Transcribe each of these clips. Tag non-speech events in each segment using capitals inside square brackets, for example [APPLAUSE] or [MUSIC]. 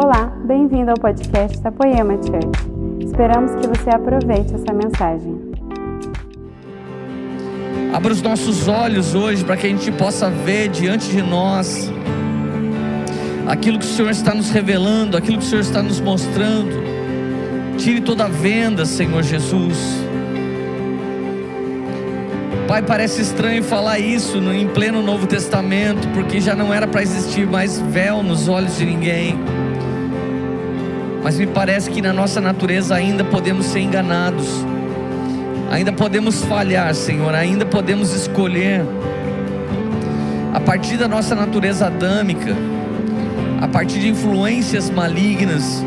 Olá, bem-vindo ao podcast da Poema Church. Esperamos que você aproveite essa mensagem. Abra os nossos olhos hoje para que a gente possa ver diante de nós aquilo que o Senhor está nos revelando, aquilo que o Senhor está nos mostrando. Tire toda a venda, Senhor Jesus. Pai, parece estranho falar isso em pleno Novo Testamento, porque já não era para existir mais véu nos olhos de ninguém. Mas me parece que na nossa natureza ainda podemos ser enganados, ainda podemos falhar, Senhor, ainda podemos escolher, a partir da nossa natureza adâmica, a partir de influências malignas.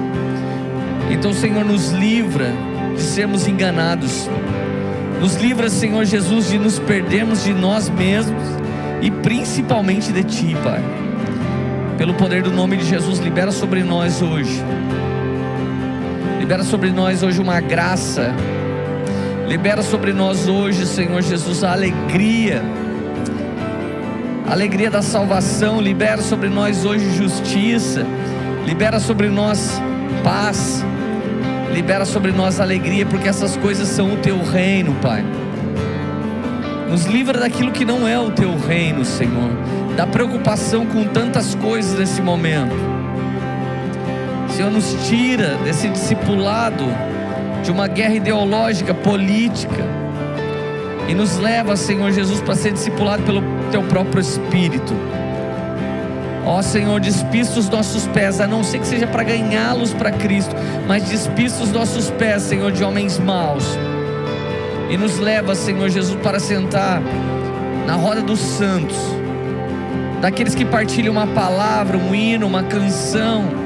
Então, Senhor, nos livra de sermos enganados. Nos livra, Senhor Jesus, de nos perdermos de nós mesmos e principalmente de Ti, Pai. Pelo poder do nome de Jesus, libera sobre nós hoje. Libera sobre nós hoje uma graça. Libera sobre nós hoje, Senhor Jesus, a alegria. A alegria da salvação. Libera sobre nós hoje justiça. Libera sobre nós paz libera sobre nós alegria, porque essas coisas são o teu reino, Pai. Nos livra daquilo que não é o teu reino, Senhor, da preocupação com tantas coisas nesse momento. Senhor, nos tira desse discipulado de uma guerra ideológica, política, e nos leva, Senhor Jesus, para ser discipulado pelo teu próprio Espírito. Ó Senhor, despista os nossos pés, a não ser que seja para ganhá-los para Cristo, mas despista os nossos pés, Senhor, de homens maus. E nos leva, Senhor Jesus, para sentar na roda dos santos, daqueles que partilham uma palavra, um hino, uma canção,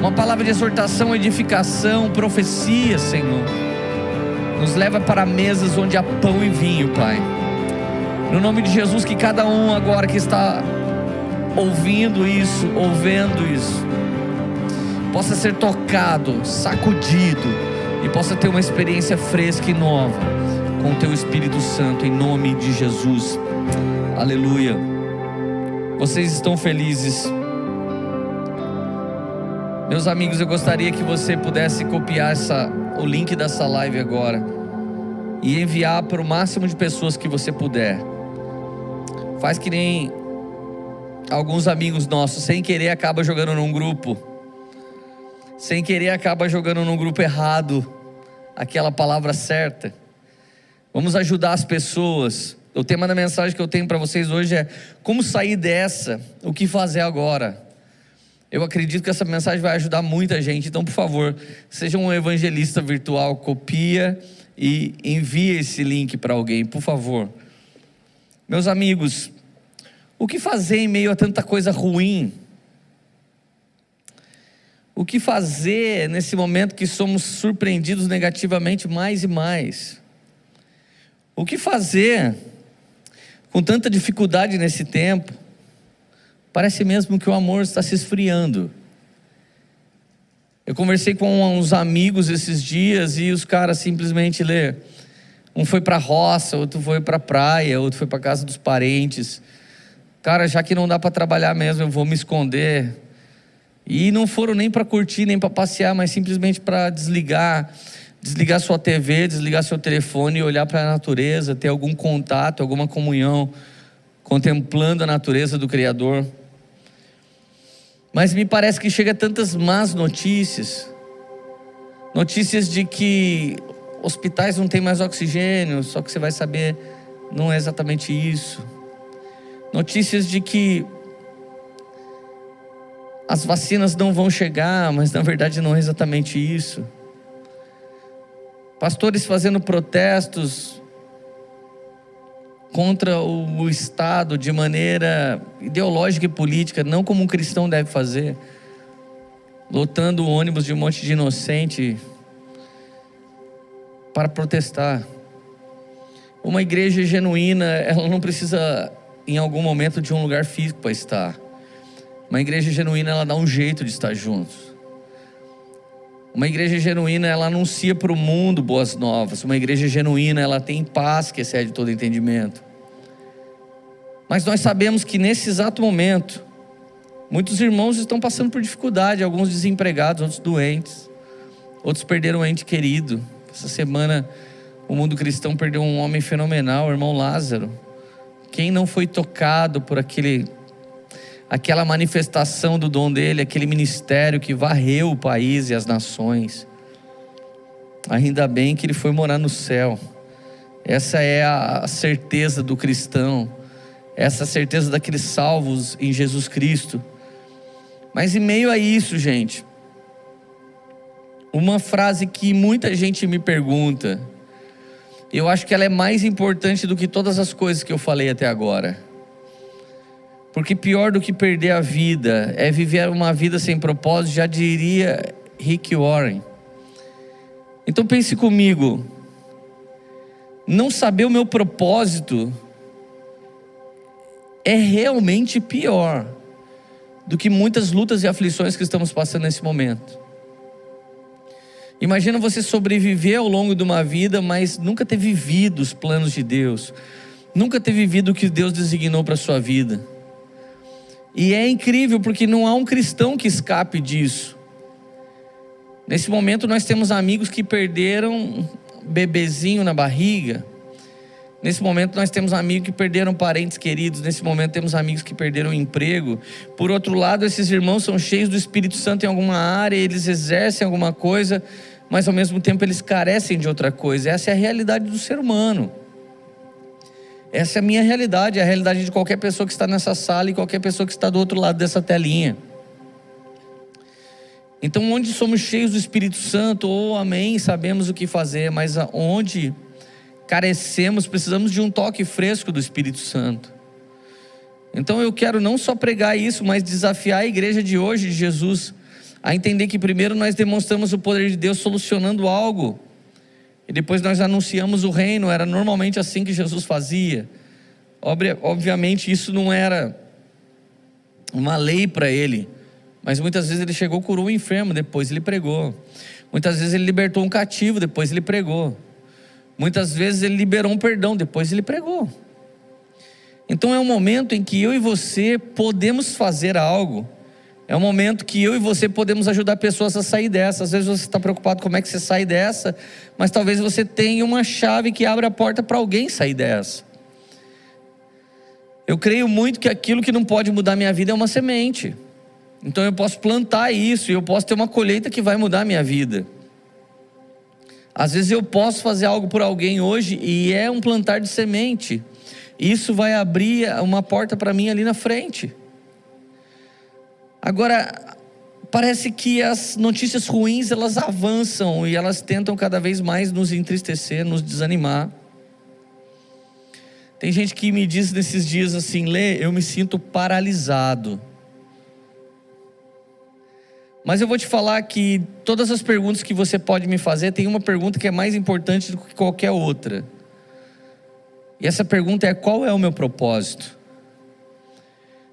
uma palavra de exortação, edificação, profecia, Senhor. Nos leva para mesas onde há pão e vinho, Pai. No nome de Jesus, que cada um agora que está ouvindo isso, ouvendo isso, possa ser tocado, sacudido e possa ter uma experiência fresca e nova com o Teu Espírito Santo, em nome de Jesus. Aleluia. Vocês estão felizes? Meus amigos, eu gostaria que você pudesse copiar essa, o link dessa live agora e enviar para o máximo de pessoas que você puder. Faz que nem alguns amigos nossos, sem querer, acaba jogando num grupo. Sem querer, acaba jogando num grupo errado aquela palavra certa. Vamos ajudar as pessoas. O tema da mensagem que eu tenho para vocês hoje é como sair dessa, o que fazer agora. Eu acredito que essa mensagem vai ajudar muita gente, então, por favor, seja um evangelista virtual, copia e envie esse link para alguém, por favor. Meus amigos, o que fazer em meio a tanta coisa ruim? O que fazer nesse momento que somos surpreendidos negativamente mais e mais? O que fazer com tanta dificuldade nesse tempo? Parece mesmo que o amor está se esfriando. Eu conversei com uns amigos esses dias e os caras simplesmente lê. Um foi para roça, outro foi para a praia, outro foi para casa dos parentes. Cara, já que não dá para trabalhar mesmo, eu vou me esconder. E não foram nem para curtir, nem para passear, mas simplesmente para desligar, desligar sua TV, desligar seu telefone e olhar para a natureza, ter algum contato, alguma comunhão, contemplando a natureza do Criador. Mas me parece que chega tantas más notícias. Notícias de que hospitais não têm mais oxigênio, só que você vai saber, não é exatamente isso notícias de que as vacinas não vão chegar, mas na verdade não é exatamente isso. Pastores fazendo protestos contra o, Estado de maneira ideológica e política, não como um cristão deve fazer, lotando o ônibus de um monte de inocente para protestar. Uma igreja genuína, ela não precisa em algum momento de um lugar físico para estar. Uma igreja genuína, ela dá um jeito de estar juntos. Uma igreja genuína, ela anuncia para o mundo boas novas. Uma igreja genuína, ela tem paz que excede todo entendimento. Mas nós sabemos que nesse exato momento, Muitos irmãos estão passando por dificuldade, alguns desempregados, outros doentes, outros perderam um ente querido. Essa semana o mundo cristão perdeu um homem fenomenal, o irmão Lázaro. Quem não foi tocado por aquele aquela manifestação do dom dele, aquele ministério que varreu o país e as nações. Ainda bem que ele foi morar no céu. Essa é a certeza do cristão, essa certeza daqueles salvos em Jesus Cristo. Mas em meio a isso, gente, uma frase que muita gente me pergunta, eu acho que ela é mais importante do que todas as coisas que eu falei até agora. Porque pior do que perder a vida é viver uma vida sem propósito, já diria Rick Warren. Então pense comigo, não saber o meu propósito é realmente pior do que muitas lutas e aflições que estamos passando nesse momento. Imagina você sobreviver ao longo de uma vida, mas nunca ter vivido os planos de Deus, nunca ter vivido o que Deus designou para a sua vida. E é incrível porque não há um cristão que escape disso. Nesse momento nós temos amigos que perderam um bebezinho na barriga. Nesse momento nós temos amigos que perderam parentes queridos. Nesse momento temos amigos que perderam emprego. Por outro lado, esses irmãos são cheios do Espírito Santo em alguma área, eles exercem alguma coisa, mas ao mesmo tempo eles carecem de outra coisa. Essa é a realidade do ser humano. Essa é a minha realidade, é a realidade de qualquer pessoa que está nessa sala e qualquer pessoa que está do outro lado dessa telinha. Então, onde somos cheios do Espírito Santo, ou oh, amém, sabemos o que fazer, mas onde carecemos, precisamos de um toque fresco do Espírito Santo. Então, eu quero não só pregar isso, mas desafiar a igreja de hoje, de Jesus, a entender que primeiro nós demonstramos o poder de Deus solucionando algo e depois nós anunciamos o reino, era normalmente assim que Jesus fazia. Obviamente isso não era uma lei para ele, mas muitas vezes ele chegou, curou um enfermo, depois ele pregou. Muitas vezes ele libertou um cativo, depois ele pregou. Muitas vezes ele liberou um perdão, depois ele pregou. Então é um momento em que eu e você podemos fazer algo é um momento que eu e você podemos ajudar pessoas a sair dessa. Às vezes você está preocupado como é que você sai dessa, mas talvez você tenha uma chave que abre a porta para alguém sair dessa. Eu creio muito que aquilo que não pode mudar minha vida é uma semente. Então eu posso plantar isso e eu posso ter uma colheita que vai mudar minha vida. Às vezes eu posso fazer algo por alguém hoje e é um plantar de semente. Isso vai abrir uma porta para mim ali na frente. Agora, parece que as notícias ruins elas avançam e elas tentam cada vez mais nos entristecer, nos desanimar. Tem gente que me diz nesses dias assim, Lê, eu me sinto paralisado. Mas eu vou te falar que todas as perguntas que você pode me fazer, tem uma pergunta que é mais importante do que qualquer outra. E essa pergunta é: qual é o meu propósito?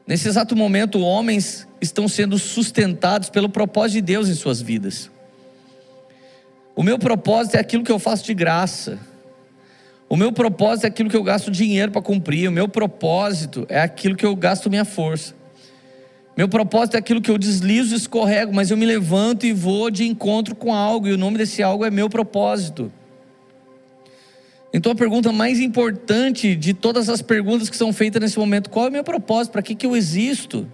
Nesse exato momento, homens estão sendo sustentados pelo propósito de Deus em suas vidas. O meu propósito é aquilo que eu faço de graça. O meu propósito é aquilo que eu gasto dinheiro para cumprir. O meu propósito é aquilo que eu gasto minha força. Meu propósito é aquilo que eu deslizo e escorrego, mas eu me levanto e vou de encontro com algo, e o nome desse algo é meu propósito. Então a pergunta mais importante de todas as perguntas que são feitas nesse momento: qual é o meu propósito? Para que, que eu existo?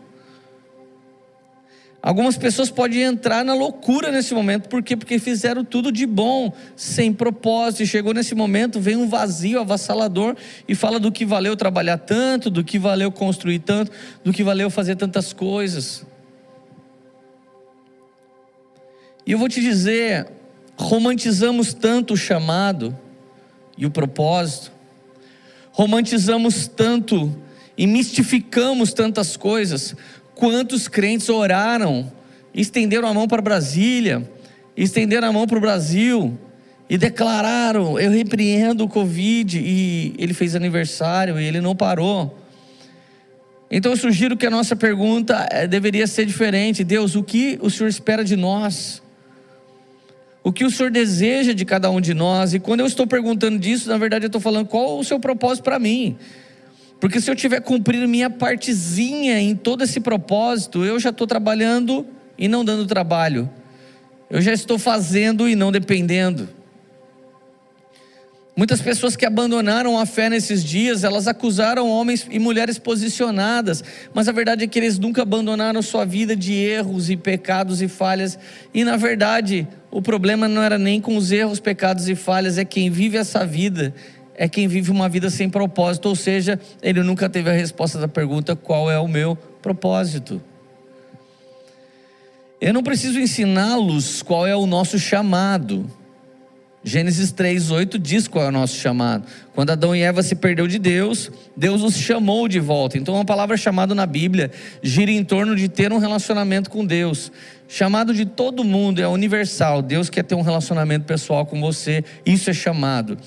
Algumas pessoas podem entrar na loucura nesse momento, por quê? Porque fizeram tudo de bom, sem propósito, e chegou nesse momento, vem um vazio avassalador e fala do que valeu trabalhar tanto, do que valeu construir tanto, do que valeu fazer tantas coisas. E eu vou te dizer, romantizamos tanto o chamado, e o propósito. Romantizamos tanto e mistificamos tantas coisas. Quantos crentes oraram, estenderam a mão para Brasília, estenderam a mão para o Brasil e declararam: Eu repreendo o Covid. E ele fez aniversário e ele não parou. Então eu sugiro que a nossa pergunta eh, deveria ser diferente: Deus, o que o Senhor espera de nós? o que o Senhor deseja de cada um de nós. E quando eu estou perguntando disso, na verdade eu estou falando qual o seu propósito para mim. Porque se eu tiver cumprido minha partezinha em todo esse propósito, eu já estou trabalhando e não dando trabalho. Eu já estou fazendo e não dependendo. Muitas pessoas que abandonaram a fé nesses dias, elas acusaram homens e mulheres posicionadas, mas a verdade é que eles nunca abandonaram sua vida de erros e pecados e falhas, e na verdade, o problema não era nem com os erros, pecados e falhas, é quem vive essa vida, é quem vive uma vida sem propósito, ou seja, ele nunca teve a resposta da pergunta: qual é o meu propósito? Eu não preciso ensiná-los qual é o nosso chamado. Gênesis 3:8 diz qual é o nosso chamado. Quando Adão e Eva se perdeu de Deus, Deus os chamou de volta. Então a palavra chamado na Bíblia gira em torno de ter um relacionamento com Deus. Chamado de todo mundo é universal. Deus quer ter um relacionamento pessoal com você. Isso é chamado.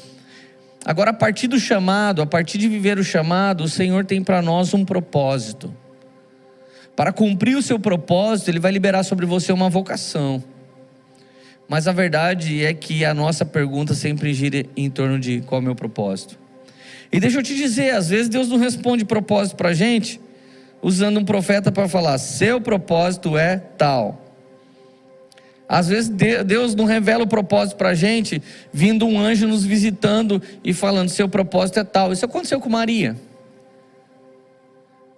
Agora a partir do chamado, a partir de viver o chamado, o Senhor tem para nós um propósito. Para cumprir o seu propósito, ele vai liberar sobre você uma vocação. Mas a verdade é que a nossa pergunta sempre gira em torno de qual é o meu propósito. E deixa eu te dizer, às vezes Deus não responde propósito para a gente, usando um profeta para falar, seu propósito é tal. Às vezes Deus não revela o propósito para a gente, vindo um anjo nos visitando e falando, seu propósito é tal. Isso aconteceu com Maria.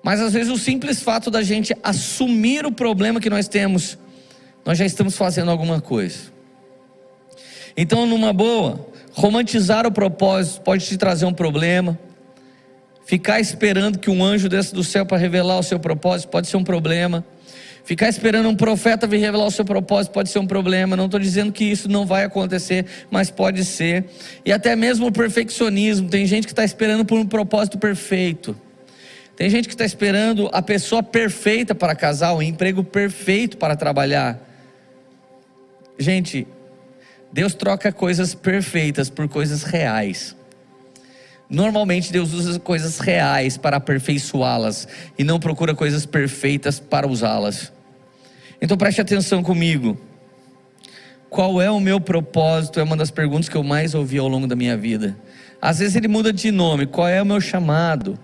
Mas às vezes o simples fato da gente assumir o problema que nós temos, nós já estamos fazendo alguma coisa. Então, numa boa, romantizar o propósito pode te trazer um problema. Ficar esperando que um anjo desça do céu para revelar o seu propósito pode ser um problema. Ficar esperando um profeta vir revelar o seu propósito pode ser um problema. Não estou dizendo que isso não vai acontecer, mas pode ser. E até mesmo o perfeccionismo. Tem gente que está esperando por um propósito perfeito. Tem gente que está esperando a pessoa perfeita para casar, o emprego perfeito para trabalhar. Gente, Deus troca coisas perfeitas por coisas reais. Normalmente Deus usa coisas reais para aperfeiçoá-las e não procura coisas perfeitas para usá-las. Então preste atenção comigo. Qual é o meu propósito? É uma das perguntas que eu mais ouvi ao longo da minha vida. Às vezes ele muda de nome. Qual é o meu chamado?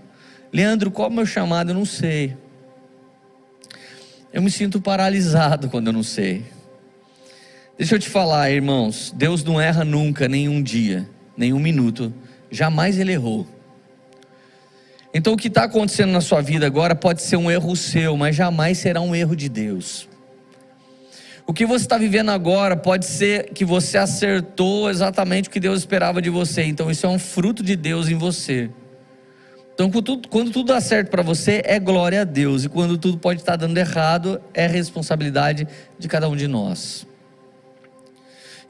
Leandro, qual é o meu chamado? Eu não sei. Eu me sinto paralisado quando eu não sei. Deixa eu te falar, irmãos, Deus não erra nunca, nenhum dia, nenhum minuto, jamais ele errou. Então o que está acontecendo na sua vida agora pode ser um erro seu, mas jamais será um erro de Deus. O que você está vivendo agora pode ser que você acertou exatamente o que Deus esperava de você, então isso é um fruto de Deus em você. Então, quando tudo, dá certo para você, é glória a Deus, e quando tudo pode estar dando errado, é responsabilidade de cada um de nós.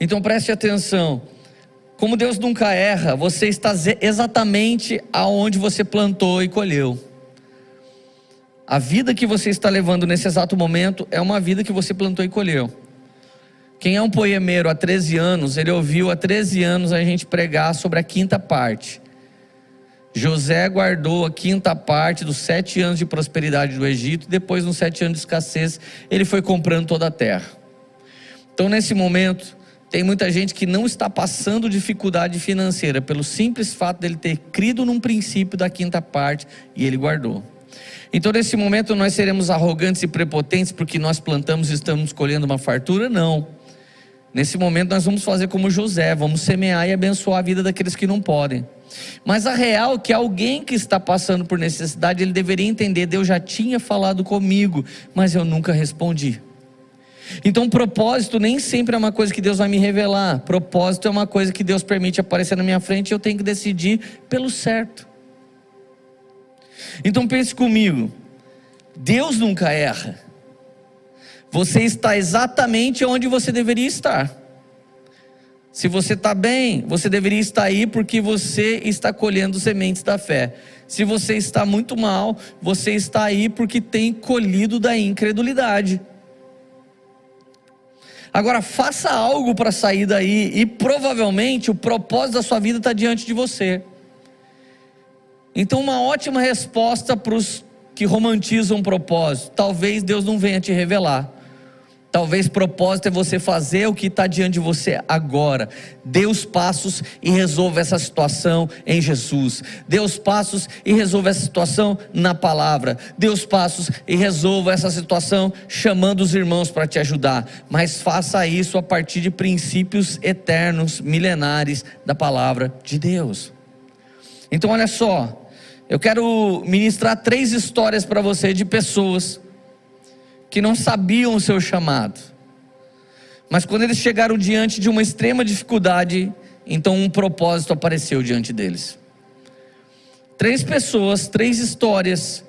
Então preste atenção. Como Deus nunca erra, você está exatamente aonde você plantou e colheu. A vida que você está levando nesse exato momento é uma vida que você plantou e colheu. Quem é um poemeiro há 13 anos, ele ouviu há 13 anos a gente pregar sobre a quinta parte. José guardou a quinta parte dos sete anos de prosperidade do Egito, depois, nos sete anos de escassez, ele foi comprando toda a terra. Então, nesse momento, tem muita gente que não está passando dificuldade financeira pelo simples fato dele ter crido num princípio da quinta parte e ele guardou. Então, nesse momento, nós seremos arrogantes e prepotentes porque nós plantamos e estamos colhendo uma fartura? Não. Nesse momento, nós vamos fazer como José, vamos semear e abençoar a vida daqueles que não podem. Mas a real é que alguém que está passando por necessidade, ele deveria entender: Deus já tinha falado comigo, mas eu nunca respondi. Então, propósito nem sempre é uma coisa que Deus vai me revelar. Propósito é uma coisa que Deus permite aparecer na minha frente e eu tenho que decidir pelo certo. Então, pense comigo: Deus nunca erra. Você está exatamente onde você deveria estar. Se você está bem, você deveria estar aí porque você está colhendo sementes da fé. Se você está muito mal, você está aí porque tem colhido da incredulidade. Agora, faça algo para sair daí e provavelmente o propósito da sua vida está diante de você. Então, uma ótima resposta para os que romantizam o propósito: talvez Deus não venha te revelar. Talvez propósito é você fazer o que está diante de você agora. Dê os passos e resolva essa situação em Jesus. Dê os passos e resolva essa situação na palavra. Dê os passos e resolva essa situação chamando os irmãos para te ajudar. Mas faça isso a partir de princípios eternos, milenares da palavra de Deus. Então, olha só. Eu quero ministrar três histórias para você de pessoas que não sabiam o seu chamado. Mas quando eles chegaram diante de uma extrema dificuldade, então um propósito apareceu diante deles. Três pessoas, três histórias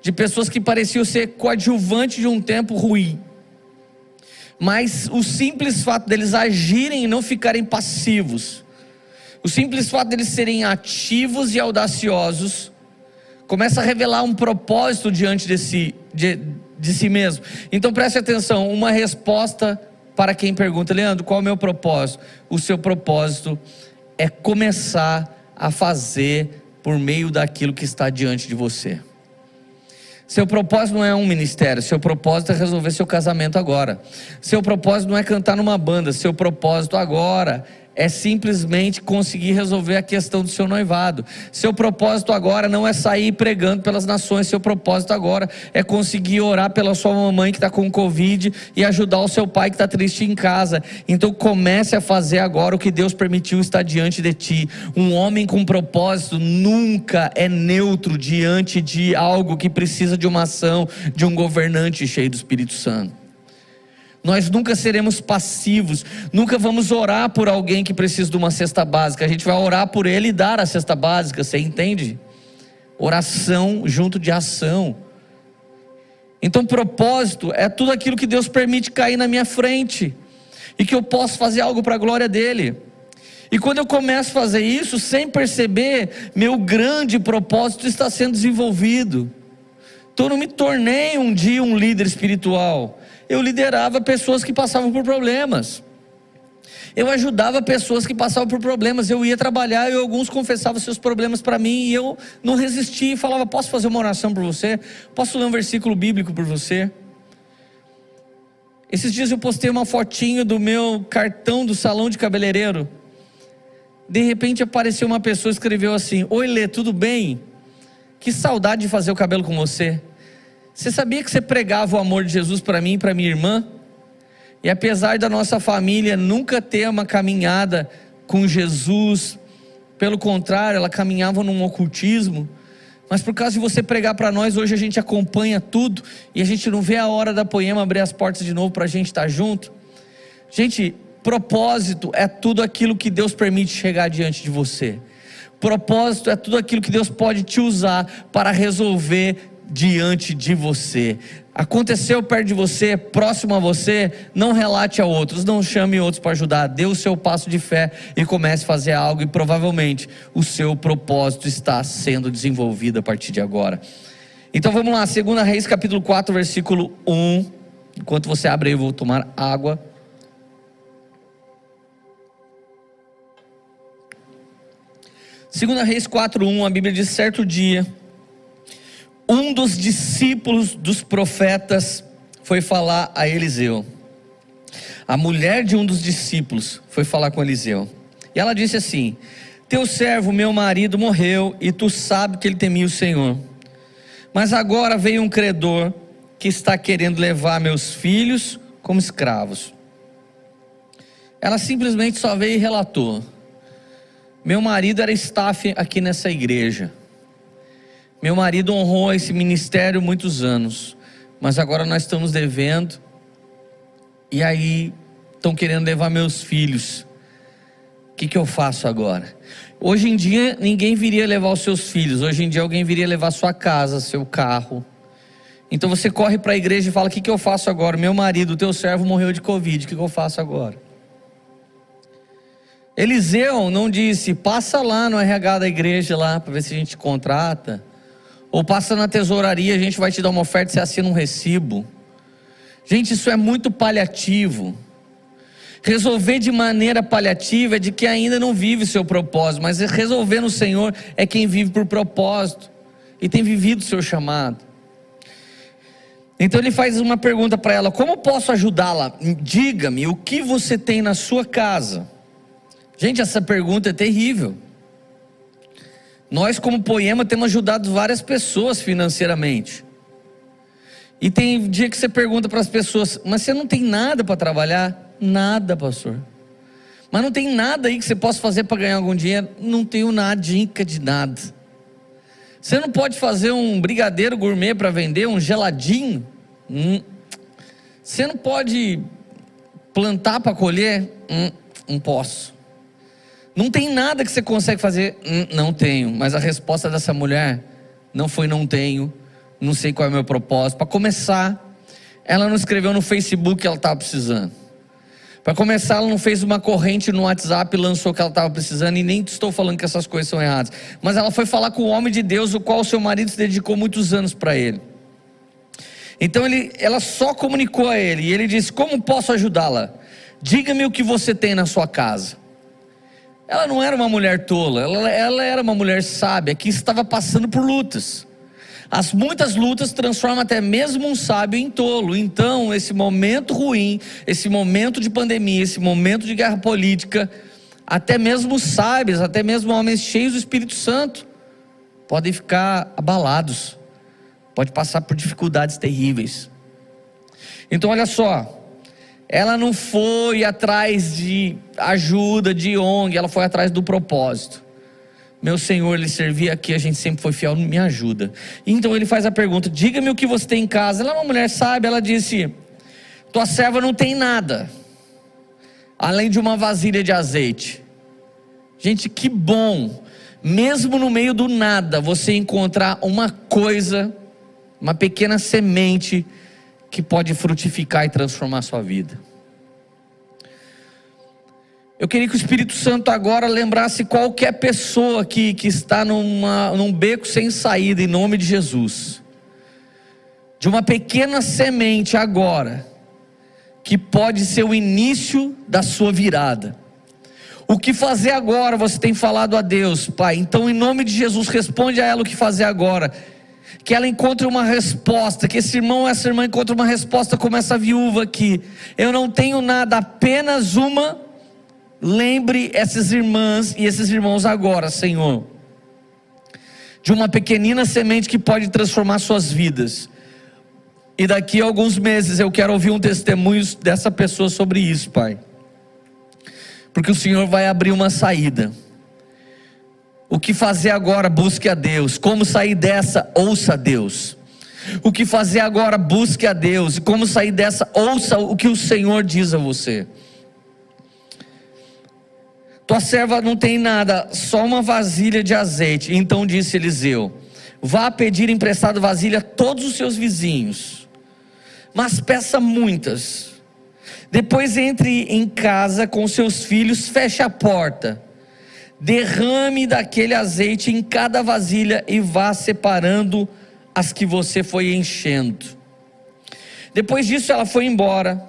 de pessoas que pareciam ser coadjuvantes de um tempo ruim. Mas o simples fato deles agirem e não ficarem passivos, o simples fato deles serem ativos e audaciosos, começa a revelar um propósito diante de si, de, de si mesmo. Então preste atenção, uma resposta para quem pergunta, Leandro, qual é o meu propósito? O seu propósito é começar a fazer por meio daquilo que está diante de você. Seu propósito não é um ministério, seu propósito é resolver seu casamento agora. Seu propósito não é cantar numa banda, seu propósito agora é simplesmente conseguir resolver a questão do seu noivado. Seu propósito agora não é sair pregando pelas nações, seu propósito agora é conseguir orar pela sua mamãe que está com Covid e ajudar o seu pai que está triste em casa. Então comece a fazer agora o que Deus permitiu estar diante de ti. Um homem com propósito nunca é neutro diante de algo que precisa de uma ação de um governante cheio do Espírito Santo. Nós nunca seremos passivos, nunca vamos orar por alguém que precisa de uma cesta básica. A gente vai orar por ele e dar a cesta básica, você entende? Oração junto de ação. Então, propósito é tudo aquilo que Deus permite cair na minha frente e que eu posso fazer algo para a glória dele. E quando eu começo a fazer isso, sem perceber, meu grande propósito está sendo desenvolvido. Então, eu não me tornei um dia um líder espiritual eu liderava pessoas que passavam por problemas. Eu ajudava pessoas que passavam por problemas. Eu ia trabalhar e alguns confessavam seus problemas para mim e eu não resistia e falava: Posso fazer uma oração por você? Posso ler um versículo bíblico por você? Esses dias eu postei uma fotinho do meu cartão do salão de cabeleireiro. De repente apareceu uma pessoa e escreveu assim: Oi Lê, tudo bem? Que saudade de fazer o cabelo com você. Você sabia que você pregava o amor de Jesus para mim e para minha irmã? E apesar da nossa família nunca ter uma caminhada com Jesus, pelo contrário, ela caminhava num ocultismo, mas por causa de você pregar para nós, hoje a gente acompanha tudo e a gente não vê a hora da poema abrir as portas de novo para a gente estar tá junto. Gente, propósito é tudo aquilo que Deus permite chegar diante de você. Propósito é tudo aquilo que Deus pode te usar para resolver diante de você. Aconteceu perto de você, próximo a você, não relate a outros, não chame outros para ajudar. Dê o seu passo de fé e comece a fazer algo, e provavelmente o seu propósito está sendo desenvolvido a partir de agora. Então vamos lá, 2 Reis capítulo 4, versículo 1. Enquanto você abre eu vou tomar água. Segunda Reis 4:1, a Bíblia diz certo dia um dos discípulos dos profetas foi falar a Eliseu. A mulher de um dos discípulos foi falar com Eliseu. E ela disse assim: Teu servo, meu marido, morreu, e tu sabe que ele temia o Senhor. Mas agora veio um credor que está querendo levar meus filhos como escravos. Ela simplesmente só veio e relatou: Meu marido era staff aqui nessa igreja. Meu marido honrou esse ministério muitos anos, mas agora nós estamos devendo. E aí estão querendo levar meus filhos. O que, que eu faço agora? Hoje em dia ninguém viria levar os seus filhos. Hoje em dia alguém viria levar sua casa, seu carro. Então você corre para a igreja e fala: O que, que eu faço agora? Meu marido, teu servo morreu de Covid. O que, que eu faço agora? Eliseu não disse: Passa lá no RH da igreja lá para ver se a gente contrata. Ou passa na tesouraria, a gente vai te dar uma oferta você assina um recibo. Gente, isso é muito paliativo. Resolver de maneira paliativa é de quem ainda não vive seu propósito, mas resolver no Senhor é quem vive por propósito e tem vivido o seu chamado. Então ele faz uma pergunta para ela: Como posso ajudá-la? Diga-me o que você tem na sua casa. Gente, essa pergunta é terrível. Nós, como Poema, temos ajudado várias pessoas financeiramente. E tem dia que você pergunta para as pessoas: Mas você não tem nada para trabalhar? Nada, pastor. Mas não tem nada aí que você possa fazer para ganhar algum dinheiro? Não tenho nada, dica de nada. Você não pode fazer um brigadeiro gourmet para vender, um geladinho? Hum. Você não pode plantar para colher? Hum, não posso. Não tem nada que você consegue fazer? Não tenho. Mas a resposta dessa mulher não foi não tenho, não sei qual é o meu propósito. Para começar, ela não escreveu no Facebook que ela estava precisando. Para começar, ela não fez uma corrente no WhatsApp e lançou que ela estava precisando, e nem estou falando que essas coisas são erradas. Mas ela foi falar com o homem de Deus, o qual seu marido se dedicou muitos anos para ele. Então ele, ela só comunicou a ele, e ele disse: Como posso ajudá-la? Diga-me o que você tem na sua casa. Ela não era uma mulher tola, ela, ela era uma mulher sábia que estava passando por lutas. As muitas lutas transformam até mesmo um sábio em tolo. Então, esse momento ruim, esse momento de pandemia, esse momento de guerra política, até mesmo sábios, até mesmo homens cheios do Espírito Santo, podem ficar abalados pode passar por dificuldades terríveis. Então, olha só, ela não foi atrás de ajuda, de ONG, ela foi atrás do propósito. Meu Senhor, lhe servia aqui, a gente sempre foi fiel, me ajuda. Então ele faz a pergunta: diga-me o que você tem em casa. Ela é uma mulher sábia, ela disse: tua serva não tem nada, além de uma vasilha de azeite. Gente, que bom, mesmo no meio do nada, você encontrar uma coisa uma pequena semente que pode frutificar e transformar a sua vida. Eu queria que o Espírito Santo agora lembrasse qualquer pessoa aqui que está numa, num beco sem saída, em nome de Jesus. De uma pequena semente agora, que pode ser o início da sua virada. O que fazer agora? Você tem falado a Deus, Pai. Então, em nome de Jesus, responde a ela o que fazer agora que ela encontre uma resposta, que esse irmão ou essa irmã encontre uma resposta como essa viúva aqui. Eu não tenho nada, apenas uma. Lembre essas irmãs e esses irmãos agora, Senhor, de uma pequenina semente que pode transformar suas vidas. E daqui a alguns meses eu quero ouvir um testemunho dessa pessoa sobre isso, Pai. Porque o Senhor vai abrir uma saída. O que fazer agora? Busque a Deus. Como sair dessa? Ouça a Deus. O que fazer agora? Busque a Deus. E como sair dessa? Ouça o que o Senhor diz a você. Tua serva não tem nada, só uma vasilha de azeite. Então disse Eliseu: Vá pedir emprestado vasilha a todos os seus vizinhos, mas peça muitas. Depois entre em casa com seus filhos, feche a porta derrame daquele azeite em cada vasilha e vá separando as que você foi enchendo. Depois disso, ela foi embora,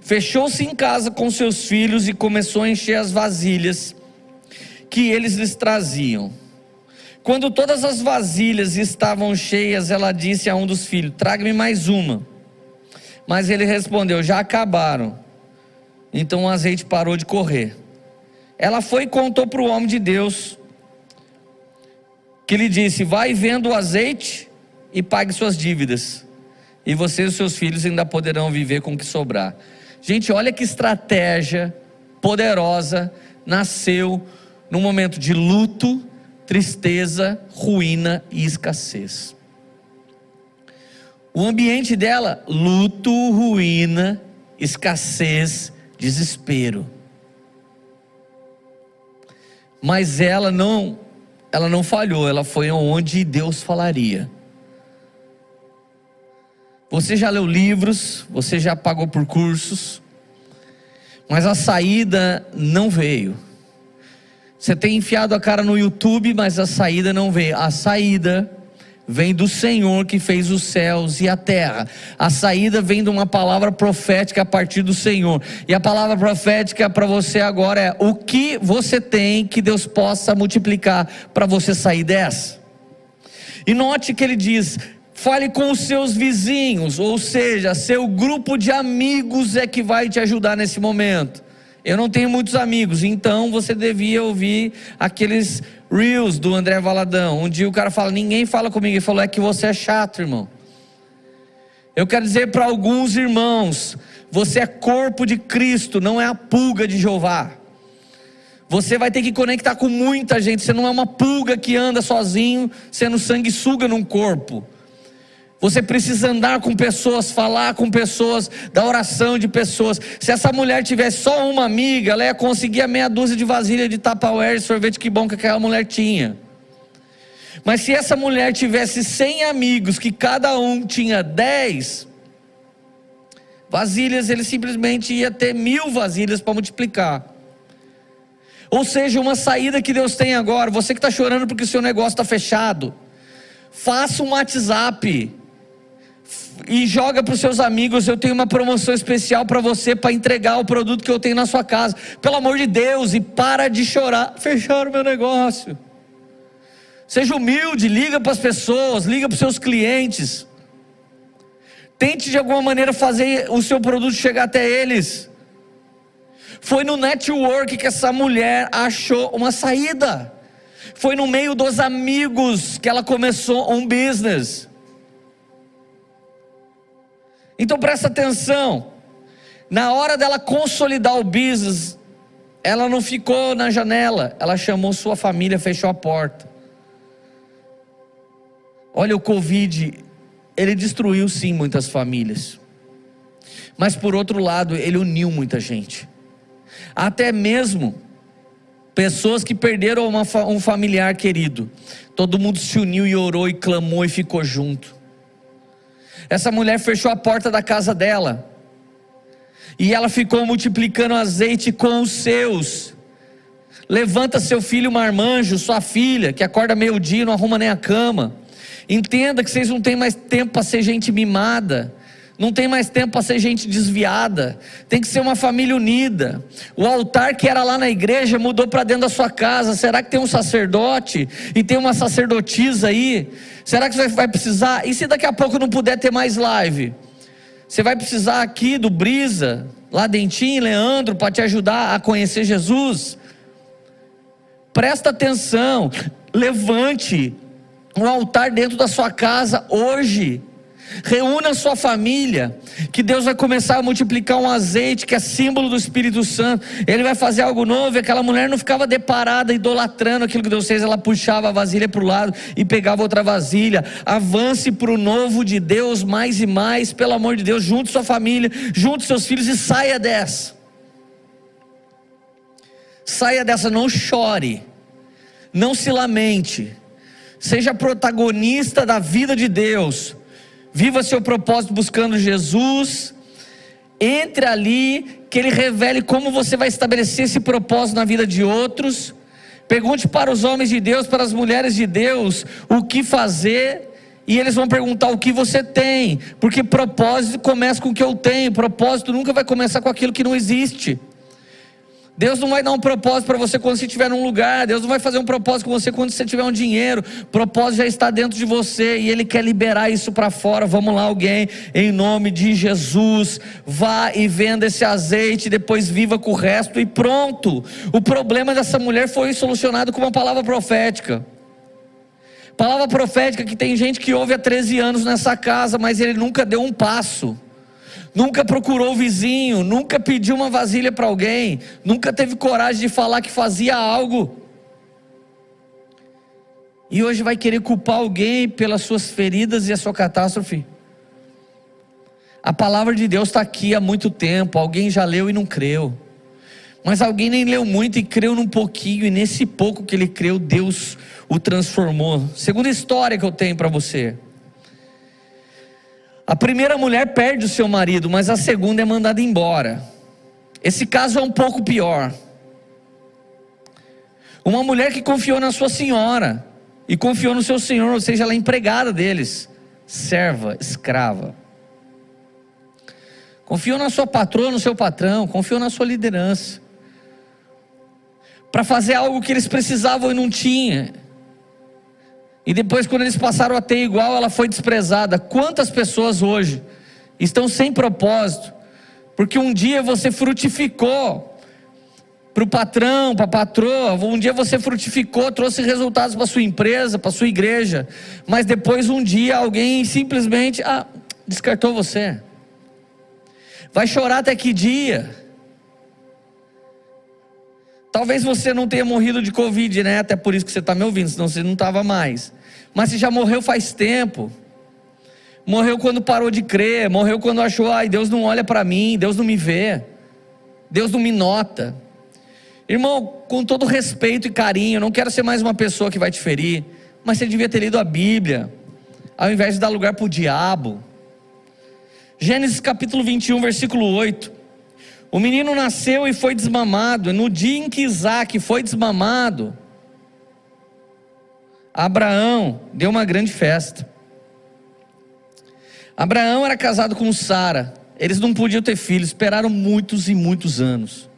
fechou-se em casa com seus filhos e começou a encher as vasilhas que eles lhes traziam. Quando todas as vasilhas estavam cheias, ela disse a um dos filhos: Traga-me mais uma. Mas ele respondeu: Já acabaram. Então o azeite parou de correr. Ela foi e contou para o homem de Deus, que lhe disse: Vai vendo o azeite e pague suas dívidas, e você e seus filhos ainda poderão viver com o que sobrar. Gente, olha que estratégia poderosa nasceu num momento de luto, tristeza, ruína e escassez. O ambiente dela, luto, ruína, escassez, desespero mas ela não ela não falhou, ela foi onde Deus falaria. Você já leu livros, você já pagou por cursos, mas a saída não veio. Você tem enfiado a cara no YouTube, mas a saída não veio. A saída vem do Senhor que fez os céus e a terra. A saída vem de uma palavra profética a partir do Senhor. E a palavra profética para você agora é: o que você tem que Deus possa multiplicar para você sair dessa? E note que ele diz: Fale com os seus vizinhos, ou seja, seu grupo de amigos é que vai te ajudar nesse momento. Eu não tenho muitos amigos, então você devia ouvir aqueles reels do André Valadão. Dia o cara fala: Ninguém fala comigo. Ele falou: É que você é chato, irmão. Eu quero dizer para alguns irmãos: Você é corpo de Cristo, não é a pulga de Jeová. Você vai ter que conectar com muita gente. Você não é uma pulga que anda sozinho, sendo sanguessuga num corpo. Você precisa andar com pessoas, falar com pessoas, da oração de pessoas. Se essa mulher tivesse só uma amiga, ela ia conseguir a meia dúzia de vasilha de Tupperware e sorvete que bom que aquela mulher tinha. Mas se essa mulher tivesse 100 amigos, que cada um tinha 10 vasilhas, ele simplesmente ia ter mil vasilhas para multiplicar. Ou seja, uma saída que Deus tem agora. Você que está chorando porque o seu negócio está fechado, faça um WhatsApp e joga para os seus amigos: eu tenho uma promoção especial para você para entregar o produto que eu tenho na sua casa. Pelo amor de Deus, e para de chorar. Fecharam meu negócio. Seja humilde, liga para as pessoas, liga para os seus clientes. Tente de alguma maneira fazer o seu produto chegar até eles. Foi no network que essa mulher achou uma saída. Foi no meio dos amigos que ela começou um business. Então presta atenção. Na hora dela consolidar o business, ela não ficou na janela, ela chamou sua família, fechou a porta. Olha, o Covid, ele destruiu sim muitas famílias. Mas por outro lado, ele uniu muita gente até mesmo pessoas que perderam uma, um familiar querido. Todo mundo se uniu e orou e clamou e ficou junto. Essa mulher fechou a porta da casa dela. E ela ficou multiplicando azeite com os seus. Levanta seu filho marmanjo, sua filha, que acorda meio-dia e não arruma nem a cama. Entenda que vocês não têm mais tempo para ser gente mimada. Não tem mais tempo para ser gente desviada. Tem que ser uma família unida. O altar que era lá na igreja mudou para dentro da sua casa. Será que tem um sacerdote e tem uma sacerdotisa aí? Será que você vai precisar? E se daqui a pouco não puder ter mais live? Você vai precisar aqui do Brisa, lá Dentinho, Leandro, para te ajudar a conhecer Jesus? Presta atenção. Levante um altar dentro da sua casa hoje Reúna sua família, que Deus vai começar a multiplicar um azeite que é símbolo do Espírito Santo. Ele vai fazer algo novo. E aquela mulher não ficava deparada, idolatrando aquilo que Deus fez. Ela puxava a vasilha para o lado e pegava outra vasilha. Avance para o novo de Deus mais e mais, pelo amor de Deus. Junte sua família, junte seus filhos e saia dessa. Saia dessa, não chore, não se lamente. Seja protagonista da vida de Deus Viva seu propósito buscando Jesus. Entre ali, que Ele revele como você vai estabelecer esse propósito na vida de outros. Pergunte para os homens de Deus, para as mulheres de Deus, o que fazer, e eles vão perguntar o que você tem, porque propósito começa com o que eu tenho, propósito nunca vai começar com aquilo que não existe. Deus não vai dar um propósito para você quando você estiver num lugar. Deus não vai fazer um propósito com você quando você tiver um dinheiro. O propósito já está dentro de você e Ele quer liberar isso para fora. Vamos lá, alguém, em nome de Jesus. Vá e venda esse azeite, depois viva com o resto e pronto. O problema dessa mulher foi solucionado com uma palavra profética. Palavra profética que tem gente que ouve há 13 anos nessa casa, mas ele nunca deu um passo nunca procurou o vizinho, nunca pediu uma vasilha para alguém, nunca teve coragem de falar que fazia algo. E hoje vai querer culpar alguém pelas suas feridas e a sua catástrofe. A palavra de Deus está aqui há muito tempo, alguém já leu e não creu. Mas alguém nem leu muito e creu num pouquinho, e nesse pouco que ele creu, Deus o transformou. Segunda história que eu tenho para você. A primeira mulher perde o seu marido, mas a segunda é mandada embora. Esse caso é um pouco pior. Uma mulher que confiou na sua senhora e confiou no seu senhor, ou seja, ela é empregada deles, serva, escrava. Confiou na sua patroa, no seu patrão, confiou na sua liderança. Para fazer algo que eles precisavam e não tinha. E depois, quando eles passaram a ter igual, ela foi desprezada. Quantas pessoas hoje estão sem propósito? Porque um dia você frutificou para o patrão, para a patroa, um dia você frutificou, trouxe resultados para sua empresa, para sua igreja, mas depois um dia alguém simplesmente ah, descartou você. Vai chorar até que dia? Talvez você não tenha morrido de Covid, né? Até por isso que você está me ouvindo, senão você não estava mais. Mas você já morreu faz tempo. Morreu quando parou de crer, morreu quando achou, ai, Deus não olha para mim, Deus não me vê, Deus não me nota. Irmão, com todo respeito e carinho, não quero ser mais uma pessoa que vai te ferir, mas você devia ter lido a Bíblia, ao invés de dar lugar para o diabo. Gênesis capítulo 21, versículo 8. O menino nasceu e foi desmamado. No dia em que Isaac foi desmamado, Abraão deu uma grande festa. Abraão era casado com Sara. Eles não podiam ter filhos, esperaram muitos e muitos anos.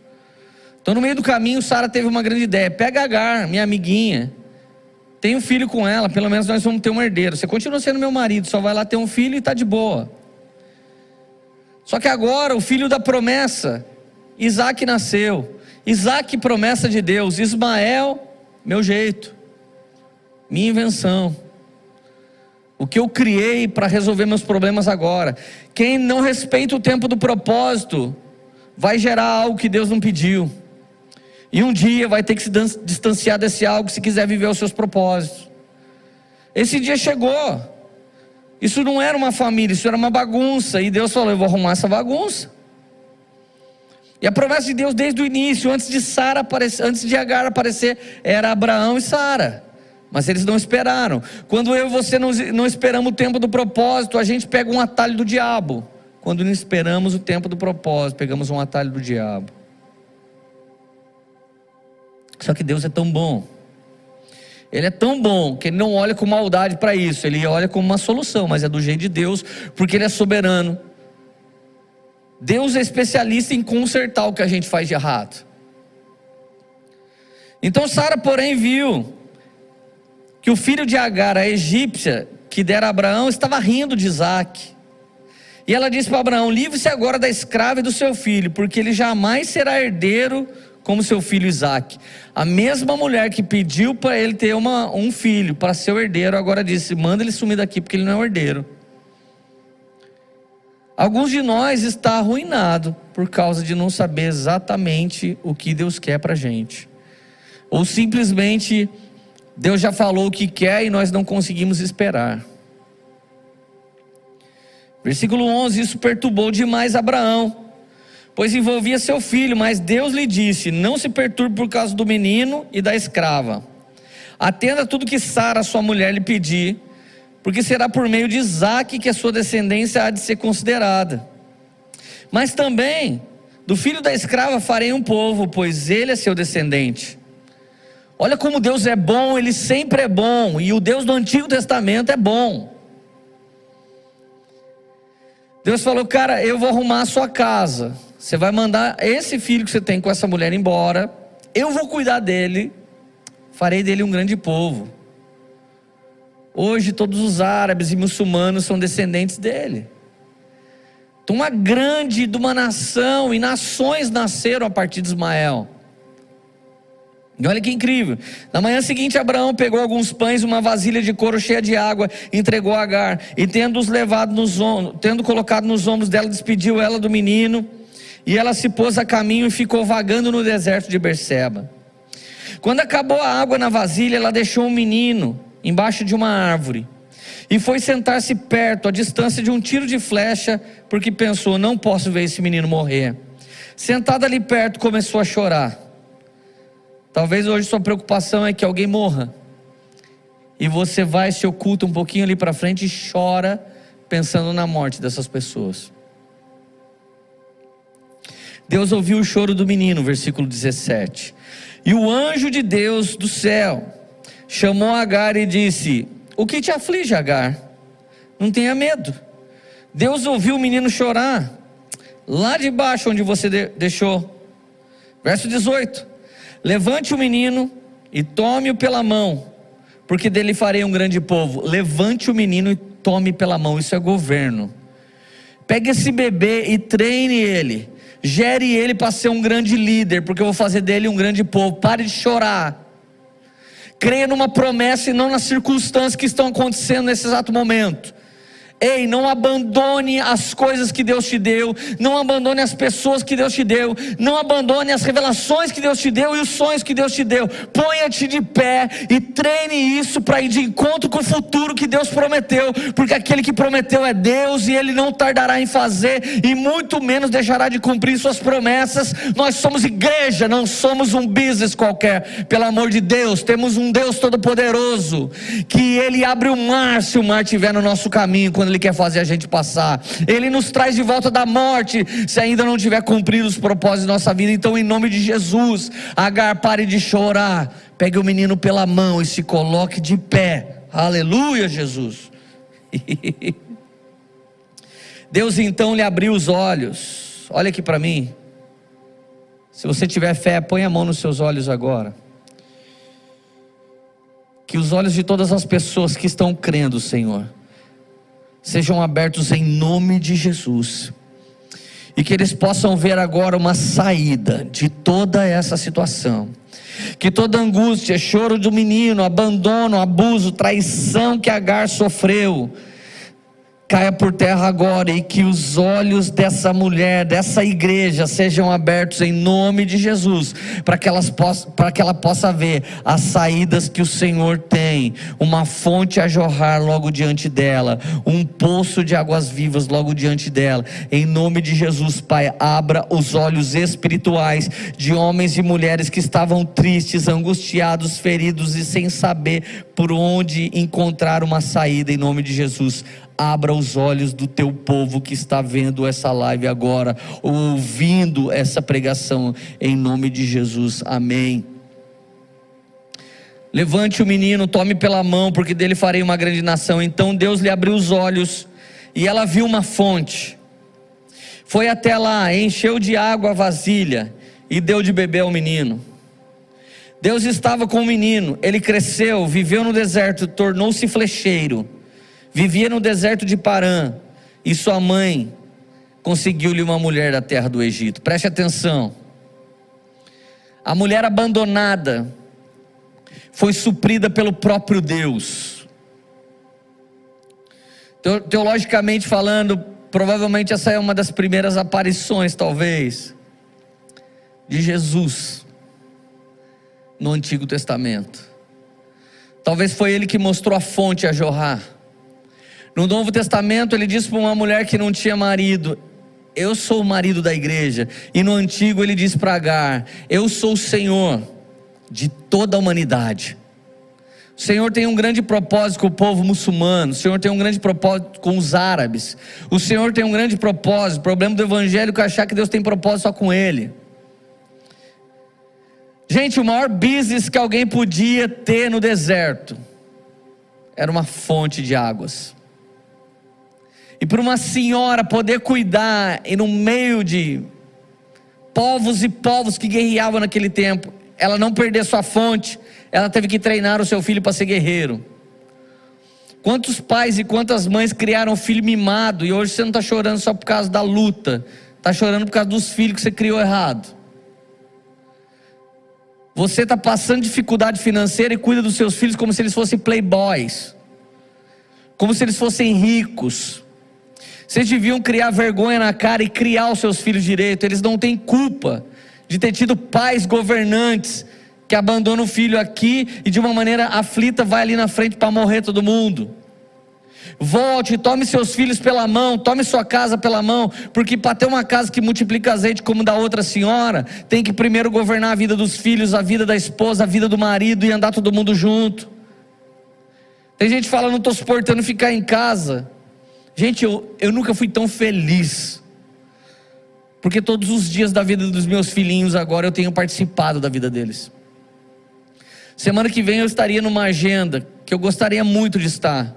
Então, no meio do caminho, Sara teve uma grande ideia: pega Agar, minha amiguinha, tem um filho com ela, pelo menos nós vamos ter um herdeiro. Você continua sendo meu marido, só vai lá ter um filho e está de boa. Só que agora o filho da promessa, Isaac nasceu. Isaac, promessa de Deus. Ismael, meu jeito, minha invenção. O que eu criei para resolver meus problemas agora. Quem não respeita o tempo do propósito, vai gerar algo que Deus não pediu. E um dia vai ter que se distanciar desse algo se quiser viver os seus propósitos. Esse dia chegou. Isso não era uma família, isso era uma bagunça. E Deus falou: Eu vou arrumar essa bagunça. E a promessa de Deus desde o início, antes de Sara aparecer, antes de Agar aparecer, era Abraão e Sara. Mas eles não esperaram. Quando eu e você não, não esperamos o tempo do propósito, a gente pega um atalho do diabo. Quando não esperamos o tempo do propósito, pegamos um atalho do diabo. Só que Deus é tão bom ele é tão bom que ele não olha com maldade para isso, ele olha como uma solução, mas é do jeito de Deus, porque ele é soberano. Deus é especialista em consertar o que a gente faz de errado. Então Sara, porém, viu que o filho de Agar, a egípcia, que dera a Abraão, estava rindo de Isaac. E ela disse para Abraão: Livre-se agora da escrava e do seu filho, porque ele jamais será herdeiro como seu filho Isaac. A mesma mulher que pediu para ele ter uma, um filho, para ser o herdeiro, agora disse: manda ele sumir daqui, porque ele não é o herdeiro. Alguns de nós está arruinado por causa de não saber exatamente o que Deus quer para a gente. Ou simplesmente Deus já falou o que quer e nós não conseguimos esperar. Versículo 11: Isso perturbou demais Abraão pois envolvia seu filho, mas Deus lhe disse: Não se perturbe por causa do menino e da escrava. Atenda tudo que Sara, sua mulher, lhe pedir, porque será por meio de Isaac que a sua descendência há de ser considerada. Mas também do filho da escrava farei um povo, pois ele é seu descendente. Olha como Deus é bom, ele sempre é bom, e o Deus do Antigo Testamento é bom. Deus falou, cara, eu vou arrumar a sua casa. Você vai mandar esse filho que você tem com essa mulher embora. Eu vou cuidar dele. Farei dele um grande povo. Hoje todos os árabes e muçulmanos são descendentes dele. Então, uma grande de uma nação e nações nasceram a partir de Ismael. E olha que incrível. Na manhã seguinte, Abraão pegou alguns pães, uma vasilha de couro cheia de água, entregou a Agar, e tendo-os levado nos ombros, tendo colocado nos ombros dela, despediu ela do menino e ela se pôs a caminho e ficou vagando no deserto de Berseba. Quando acabou a água na vasilha, ela deixou um menino embaixo de uma árvore e foi sentar-se perto, a distância de um tiro de flecha, porque pensou: não posso ver esse menino morrer. Sentada ali perto, começou a chorar. Talvez hoje sua preocupação é que alguém morra. E você vai, se oculta um pouquinho ali para frente e chora pensando na morte dessas pessoas. Deus ouviu o choro do menino, versículo 17. E o anjo de Deus do céu chamou Agar e disse: O que te aflige, Agar? Não tenha medo. Deus ouviu o menino chorar, lá de baixo onde você deixou. Verso 18: Levante o menino e tome-o pela mão, porque dele farei um grande povo. Levante o menino e tome pela mão, isso é governo. Pegue esse bebê e treine ele. Gere ele para ser um grande líder, porque eu vou fazer dele um grande povo. Pare de chorar. Creia numa promessa e não nas circunstâncias que estão acontecendo nesse exato momento. Ei, não abandone as coisas que Deus te deu, não abandone as pessoas que Deus te deu, não abandone as revelações que Deus te deu e os sonhos que Deus te deu. Ponha-te de pé e treine isso para ir de encontro com o futuro que Deus prometeu, porque aquele que prometeu é Deus e ele não tardará em fazer e muito menos deixará de cumprir suas promessas. Nós somos igreja, não somos um business qualquer. Pelo amor de Deus, temos um Deus todo-poderoso que ele abre o mar se o mar estiver no nosso caminho quando ele quer fazer a gente passar. Ele nos traz de volta da morte, se ainda não tiver cumprido os propósitos da nossa vida. Então, em nome de Jesus, Agar, pare de chorar. Pegue o menino pela mão e se coloque de pé. Aleluia, Jesus. [LAUGHS] Deus então lhe abriu os olhos. Olha aqui para mim. Se você tiver fé, põe a mão nos seus olhos agora. Que os olhos de todas as pessoas que estão crendo, Senhor, sejam abertos em nome de Jesus. E que eles possam ver agora uma saída de toda essa situação. Que toda angústia, choro do menino, abandono, abuso, traição que Agar sofreu, caia por terra agora e que os olhos dessa mulher, dessa igreja, sejam abertos em nome de Jesus, para que, elas possam, para que ela possa ver as saídas que o Senhor tem, uma fonte a jorrar logo diante dela, um poço de águas vivas logo diante dela. Em nome de Jesus, Pai, abra os olhos espirituais de homens e mulheres que estavam tristes, angustiados, feridos e sem saber por onde encontrar uma saída, em nome de Jesus abra os olhos do teu povo que está vendo essa live agora, ouvindo essa pregação, em nome de Jesus, amém. Levante o menino, tome pela mão, porque dele farei uma grande nação. Então Deus lhe abriu os olhos e ela viu uma fonte. Foi até lá, encheu de água a vasilha e deu de beber ao menino. Deus estava com o menino, ele cresceu, viveu no deserto, tornou-se flecheiro vivia no deserto de Parã, e sua mãe conseguiu-lhe uma mulher da terra do Egito. Preste atenção. A mulher abandonada foi suprida pelo próprio Deus. Teologicamente falando, provavelmente essa é uma das primeiras aparições, talvez, de Jesus no Antigo Testamento. Talvez foi ele que mostrou a fonte a jorrar. No Novo Testamento, ele diz para uma mulher que não tinha marido: Eu sou o marido da igreja. E no Antigo, ele diz para Agar: Eu sou o Senhor de toda a humanidade. O Senhor tem um grande propósito com o povo muçulmano, o Senhor tem um grande propósito com os árabes, o Senhor tem um grande propósito. O problema do evangélico é achar que Deus tem propósito só com ele. Gente, o maior business que alguém podia ter no deserto era uma fonte de águas. E para uma senhora poder cuidar e no meio de povos e povos que guerreavam naquele tempo, ela não perder sua fonte, ela teve que treinar o seu filho para ser guerreiro. Quantos pais e quantas mães criaram filho mimado e hoje você não está chorando só por causa da luta, está chorando por causa dos filhos que você criou errado. Você está passando dificuldade financeira e cuida dos seus filhos como se eles fossem playboys, como se eles fossem ricos. Vocês deviam criar vergonha na cara e criar os seus filhos direito. Eles não têm culpa de ter tido pais governantes que abandonam o filho aqui e de uma maneira aflita vai ali na frente para morrer todo mundo. Volte, tome seus filhos pela mão, tome sua casa pela mão, porque para ter uma casa que multiplica azeite como da outra senhora, tem que primeiro governar a vida dos filhos, a vida da esposa, a vida do marido e andar todo mundo junto. Tem gente que fala, não estou suportando ficar em casa. Gente, eu, eu nunca fui tão feliz. Porque todos os dias da vida dos meus filhinhos agora eu tenho participado da vida deles. Semana que vem eu estaria numa agenda que eu gostaria muito de estar.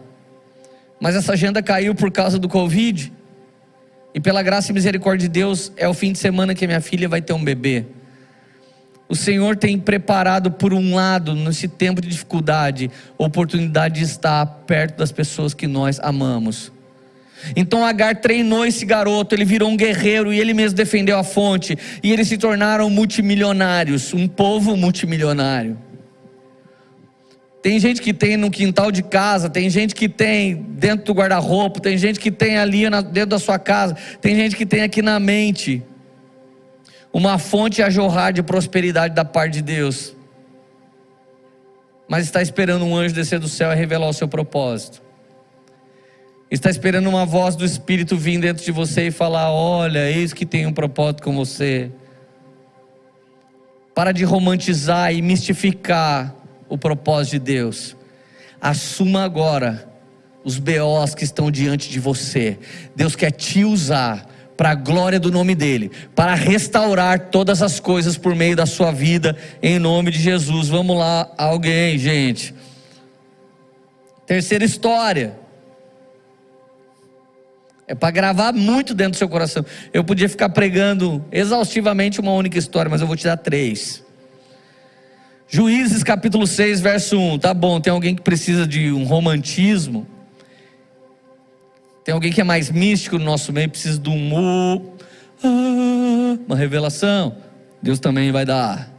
Mas essa agenda caiu por causa do Covid. E pela graça e misericórdia de Deus, é o fim de semana que minha filha vai ter um bebê. O Senhor tem preparado, por um lado, nesse tempo de dificuldade, oportunidade de estar perto das pessoas que nós amamos. Então Agar treinou esse garoto, ele virou um guerreiro e ele mesmo defendeu a fonte, e eles se tornaram multimilionários, um povo multimilionário. Tem gente que tem no quintal de casa, tem gente que tem dentro do guarda-roupa, tem gente que tem ali dentro da sua casa, tem gente que tem aqui na mente uma fonte a jorrar de prosperidade da parte de Deus, mas está esperando um anjo descer do céu e revelar o seu propósito. Está esperando uma voz do Espírito vir dentro de você e falar: Olha, eis que tem um propósito com você. Para de romantizar e mistificar o propósito de Deus. Assuma agora os BOs que estão diante de você. Deus quer te usar para a glória do nome dEle, para restaurar todas as coisas por meio da sua vida, em nome de Jesus. Vamos lá, alguém, gente. Terceira história. É para gravar muito dentro do seu coração. Eu podia ficar pregando exaustivamente uma única história, mas eu vou te dar três. Juízes capítulo 6, verso 1. Tá bom, tem alguém que precisa de um romantismo. Tem alguém que é mais místico no nosso meio, precisa de um ah, uma revelação. Deus também vai dar.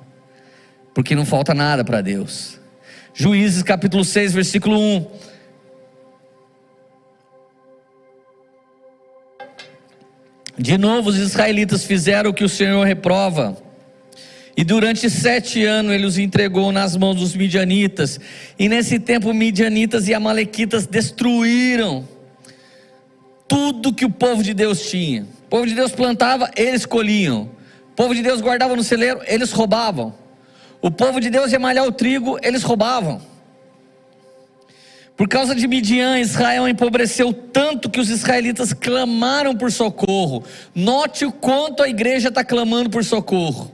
Porque não falta nada para Deus. Juízes capítulo 6, versículo 1. De novo, os israelitas fizeram o que o Senhor reprova. E durante sete anos ele os entregou nas mãos dos midianitas. E nesse tempo, midianitas e amalequitas destruíram tudo que o povo de Deus tinha. O povo de Deus plantava, eles colhiam. O povo de Deus guardava no celeiro, eles roubavam. O povo de Deus ia malhar o trigo, eles roubavam. Por causa de Midian, Israel empobreceu tanto que os israelitas clamaram por socorro. Note o quanto a igreja está clamando por socorro.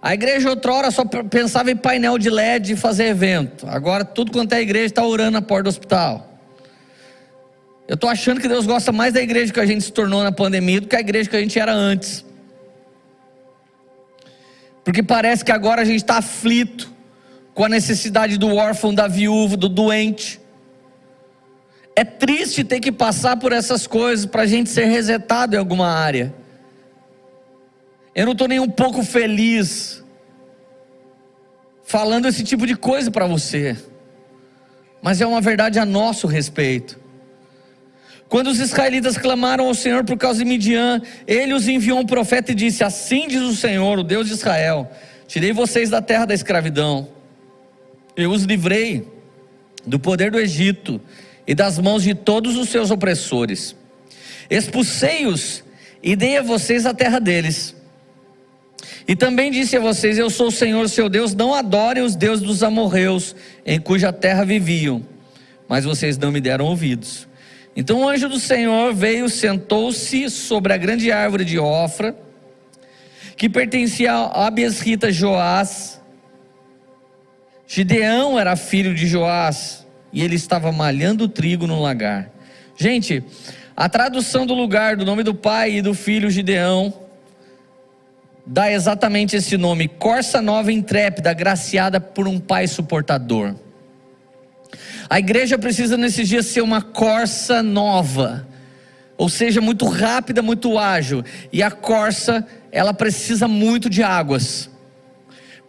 A igreja outrora só pensava em painel de LED e fazer evento. Agora tudo quanto é igreja está orando na porta do hospital. Eu estou achando que Deus gosta mais da igreja que a gente se tornou na pandemia do que a igreja que a gente era antes. Porque parece que agora a gente está aflito com a necessidade do órfão, da viúva, do doente. É triste ter que passar por essas coisas para a gente ser resetado em alguma área. Eu não estou nem um pouco feliz falando esse tipo de coisa para você, mas é uma verdade a nosso respeito. Quando os israelitas clamaram ao Senhor por causa de Midian, ele os enviou um profeta e disse: Assim diz o Senhor, o Deus de Israel: Tirei vocês da terra da escravidão eu os livrei do poder do Egito e das mãos de todos os seus opressores. Expulsei-os e dei a vocês a terra deles. E também disse a vocês: Eu sou o Senhor seu Deus, não adorem os deuses dos amorreus, em cuja terra viviam. Mas vocês não me deram ouvidos. Então o anjo do Senhor veio, sentou-se sobre a grande árvore de Ofra, que pertencia a Abesrita Joás, Gideão era filho de Joás e ele estava malhando trigo no lagar. Gente, a tradução do lugar do nome do pai e do filho Gideão dá exatamente esse nome: Corça Nova Intrépida, graciada por um pai suportador. A igreja precisa nesses dias ser uma corça nova, ou seja, muito rápida, muito ágil. E a corça, ela precisa muito de águas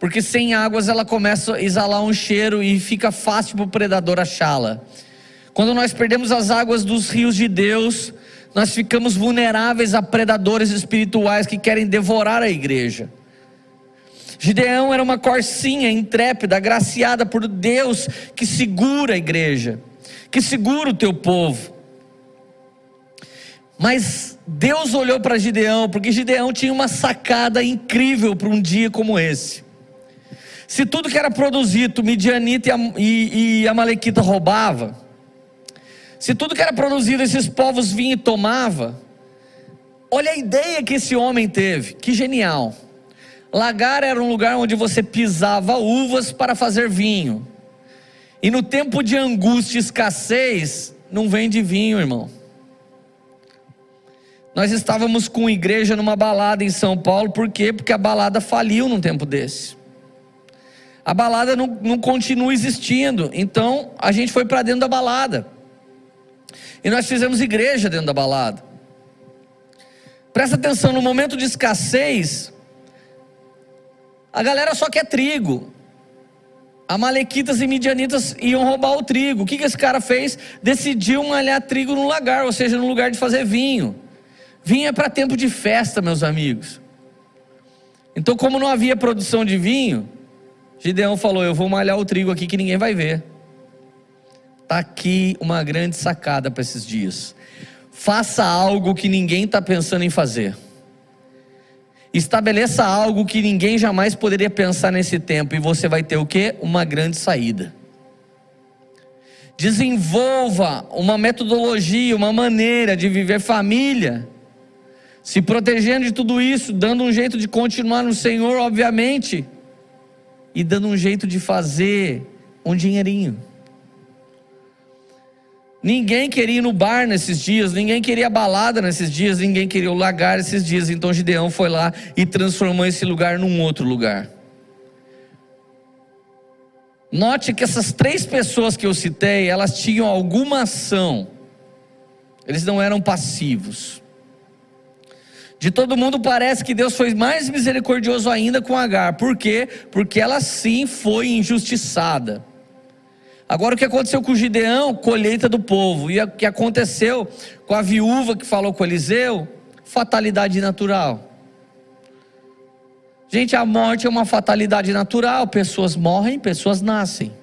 porque sem águas ela começa a exalar um cheiro e fica fácil para o predador achá-la. Quando nós perdemos as águas dos rios de Deus, nós ficamos vulneráveis a predadores espirituais que querem devorar a igreja. Gideão era uma corcinha intrépida, agraciada por Deus, que segura a igreja, que segura o teu povo. Mas Deus olhou para Gideão, porque Gideão tinha uma sacada incrível para um dia como esse. Se tudo que era produzido, Midianita e, e Amalequita roubava, se tudo que era produzido, esses povos vinham e tomavam, olha a ideia que esse homem teve, que genial. Lagar era um lugar onde você pisava uvas para fazer vinho. E no tempo de angústia e escassez, não vende vinho, irmão. Nós estávamos com igreja numa balada em São Paulo, por quê? Porque a balada faliu num tempo desse. A balada não, não continua existindo, então a gente foi para dentro da balada. E nós fizemos igreja dentro da balada. Presta atenção, no momento de escassez, a galera só quer trigo. Amalequitas e midianitas iam roubar o trigo. O que, que esse cara fez? Decidiu malhar trigo no lagar, ou seja, no lugar de fazer vinho. Vinho é para tempo de festa, meus amigos. Então, como não havia produção de vinho, Gideão falou: Eu vou malhar o trigo aqui que ninguém vai ver. Está aqui uma grande sacada para esses dias. Faça algo que ninguém está pensando em fazer. Estabeleça algo que ninguém jamais poderia pensar nesse tempo, e você vai ter o que? Uma grande saída. Desenvolva uma metodologia, uma maneira de viver família, se protegendo de tudo isso, dando um jeito de continuar no Senhor, obviamente, e dando um jeito de fazer um dinheirinho. Ninguém queria ir no bar nesses dias, ninguém queria balada nesses dias, ninguém queria o lagar esses dias. Então Gideão foi lá e transformou esse lugar num outro lugar. Note que essas três pessoas que eu citei, elas tinham alguma ação. Eles não eram passivos. De todo mundo parece que Deus foi mais misericordioso ainda com Agar. Por quê? Porque ela sim foi injustiçada. Agora o que aconteceu com Gideão? Colheita do povo. E o que aconteceu com a viúva que falou com Eliseu? Fatalidade natural. Gente, a morte é uma fatalidade natural. Pessoas morrem, pessoas nascem.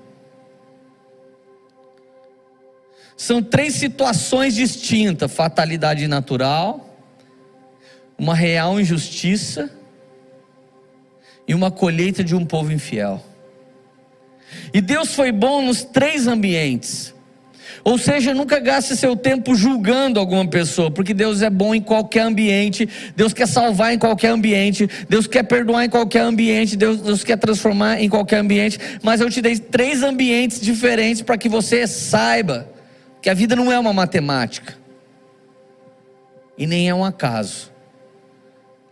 São três situações distintas: fatalidade natural, uma real injustiça e uma colheita de um povo infiel. E Deus foi bom nos três ambientes. Ou seja, nunca gaste seu tempo julgando alguma pessoa, porque Deus é bom em qualquer ambiente, Deus quer salvar em qualquer ambiente, Deus quer perdoar em qualquer ambiente, Deus, Deus quer transformar em qualquer ambiente. Mas eu te dei três ambientes diferentes para que você saiba que a vida não é uma matemática e nem é um acaso.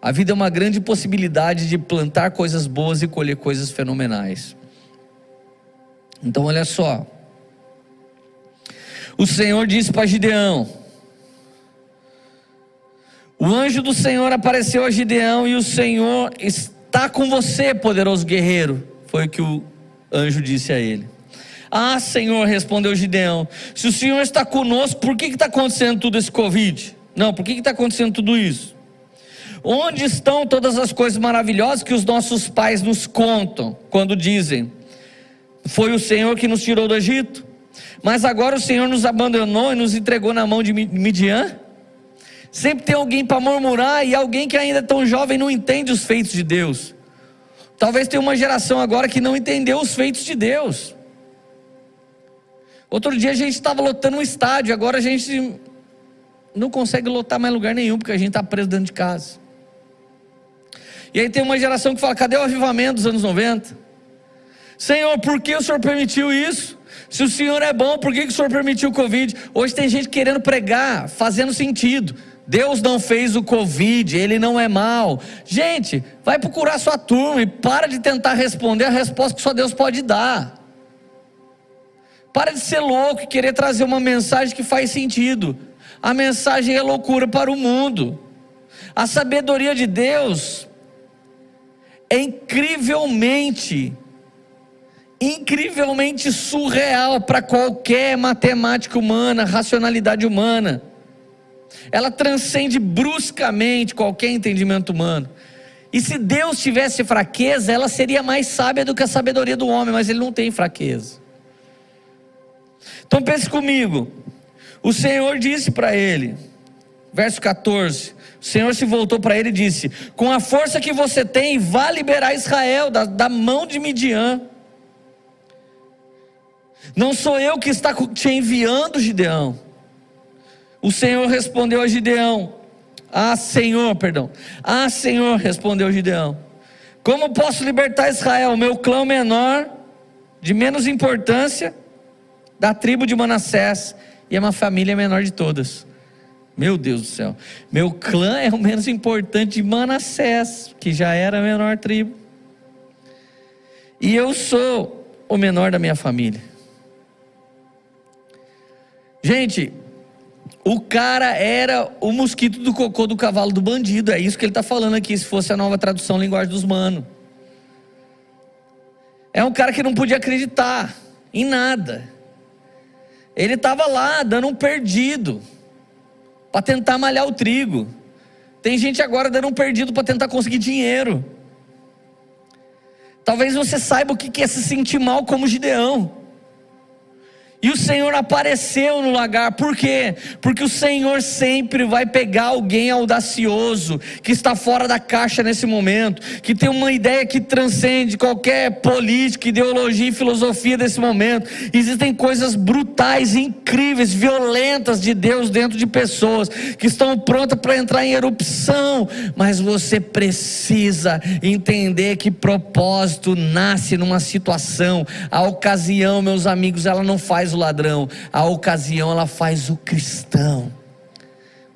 A vida é uma grande possibilidade de plantar coisas boas e colher coisas fenomenais. Então, olha só. O Senhor disse para Gideão: O anjo do Senhor apareceu a Gideão e o Senhor está com você, poderoso guerreiro. Foi o que o anjo disse a ele. Ah, Senhor, respondeu Gideão: Se o Senhor está conosco, por que está acontecendo tudo esse Covid? Não, por que está acontecendo tudo isso? Onde estão todas as coisas maravilhosas que os nossos pais nos contam quando dizem: foi o Senhor que nos tirou do Egito. Mas agora o Senhor nos abandonou e nos entregou na mão de Midian. Sempre tem alguém para murmurar e alguém que ainda é tão jovem não entende os feitos de Deus. Talvez tenha uma geração agora que não entendeu os feitos de Deus. Outro dia a gente estava lotando um estádio, agora a gente não consegue lotar mais lugar nenhum, porque a gente está preso dentro de casa. E aí tem uma geração que fala: cadê o avivamento dos anos 90? Senhor, por que o Senhor permitiu isso? Se o Senhor é bom, por que o Senhor permitiu o Covid? Hoje tem gente querendo pregar, fazendo sentido. Deus não fez o Covid, ele não é mal. Gente, vai procurar sua turma e para de tentar responder a resposta que só Deus pode dar. Para de ser louco e querer trazer uma mensagem que faz sentido. A mensagem é loucura para o mundo. A sabedoria de Deus é incrivelmente incrivelmente surreal para qualquer matemática humana, racionalidade humana. Ela transcende bruscamente qualquer entendimento humano. E se Deus tivesse fraqueza, ela seria mais sábia do que a sabedoria do homem, mas ele não tem fraqueza. Então pense comigo. O Senhor disse para ele, verso 14: o Senhor se voltou para ele e disse: Com a força que você tem, vá liberar Israel da, da mão de Midian. Não sou eu que está te enviando, Gideão. O Senhor respondeu a Gideão: Ah, Senhor, perdão. Ah, Senhor, respondeu Gideão. Como posso libertar Israel, meu clã menor, de menos importância, da tribo de Manassés, e é uma família menor de todas? Meu Deus do céu. Meu clã é o menos importante de Manassés, que já era a menor tribo. E eu sou o menor da minha família. Gente, o cara era o mosquito do cocô do cavalo do bandido. É isso que ele está falando aqui, se fosse a nova tradução linguagem dos manos. É um cara que não podia acreditar em nada. Ele estava lá, dando um perdido para tentar malhar o trigo. Tem gente agora dando um perdido para tentar conseguir dinheiro. Talvez você saiba o que é se sentir mal como Gideão. E o Senhor apareceu no lagar, por quê? Porque o Senhor sempre vai pegar alguém audacioso, que está fora da caixa nesse momento, que tem uma ideia que transcende qualquer política, ideologia e filosofia desse momento. Existem coisas brutais, incríveis, violentas de Deus dentro de pessoas que estão prontas para entrar em erupção, mas você precisa entender que propósito nasce numa situação, a ocasião, meus amigos, ela não faz o ladrão, a ocasião ela faz o cristão.